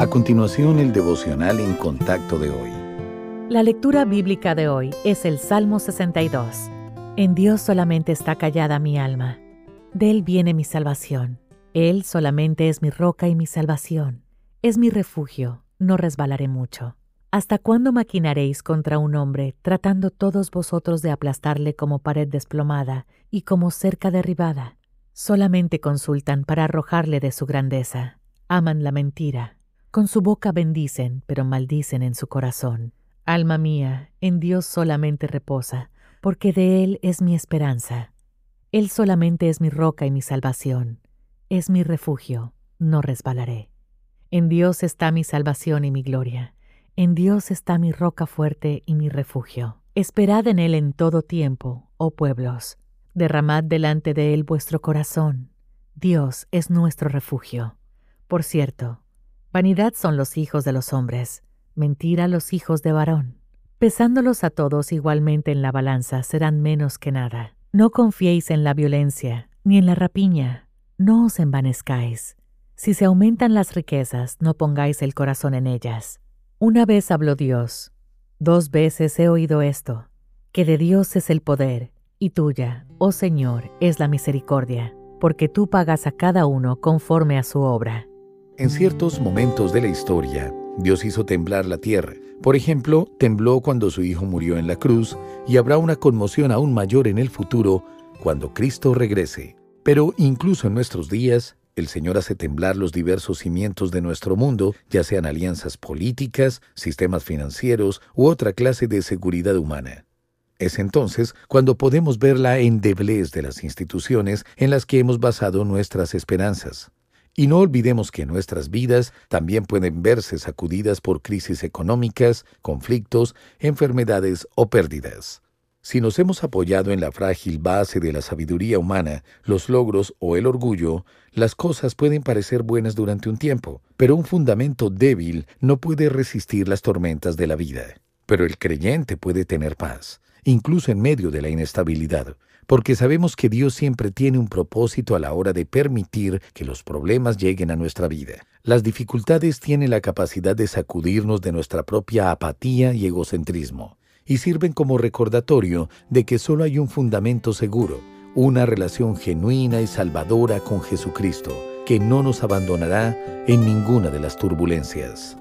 A continuación, el devocional en contacto de hoy. La lectura bíblica de hoy es el Salmo 62. En Dios solamente está callada mi alma. De Él viene mi salvación. Él solamente es mi roca y mi salvación. Es mi refugio, no resbalaré mucho. ¿Hasta cuándo maquinaréis contra un hombre, tratando todos vosotros de aplastarle como pared desplomada y como cerca derribada? Solamente consultan para arrojarle de su grandeza. Aman la mentira con su boca bendicen, pero maldicen en su corazón. Alma mía, en Dios solamente reposa, porque de Él es mi esperanza. Él solamente es mi roca y mi salvación. Es mi refugio, no resbalaré. En Dios está mi salvación y mi gloria. En Dios está mi roca fuerte y mi refugio. Esperad en Él en todo tiempo, oh pueblos. Derramad delante de Él vuestro corazón. Dios es nuestro refugio. Por cierto, Vanidad son los hijos de los hombres, mentira los hijos de varón. Pesándolos a todos igualmente en la balanza serán menos que nada. No confiéis en la violencia, ni en la rapiña, no os envanezcáis. Si se aumentan las riquezas, no pongáis el corazón en ellas. Una vez habló Dios, dos veces he oído esto, que de Dios es el poder, y tuya, oh Señor, es la misericordia, porque tú pagas a cada uno conforme a su obra. En ciertos momentos de la historia, Dios hizo temblar la tierra. Por ejemplo, tembló cuando su Hijo murió en la cruz y habrá una conmoción aún mayor en el futuro cuando Cristo regrese. Pero incluso en nuestros días, el Señor hace temblar los diversos cimientos de nuestro mundo, ya sean alianzas políticas, sistemas financieros u otra clase de seguridad humana. Es entonces cuando podemos ver la endeblez de las instituciones en las que hemos basado nuestras esperanzas. Y no olvidemos que nuestras vidas también pueden verse sacudidas por crisis económicas, conflictos, enfermedades o pérdidas. Si nos hemos apoyado en la frágil base de la sabiduría humana, los logros o el orgullo, las cosas pueden parecer buenas durante un tiempo, pero un fundamento débil no puede resistir las tormentas de la vida. Pero el creyente puede tener paz, incluso en medio de la inestabilidad, porque sabemos que Dios siempre tiene un propósito a la hora de permitir que los problemas lleguen a nuestra vida. Las dificultades tienen la capacidad de sacudirnos de nuestra propia apatía y egocentrismo, y sirven como recordatorio de que solo hay un fundamento seguro, una relación genuina y salvadora con Jesucristo, que no nos abandonará en ninguna de las turbulencias.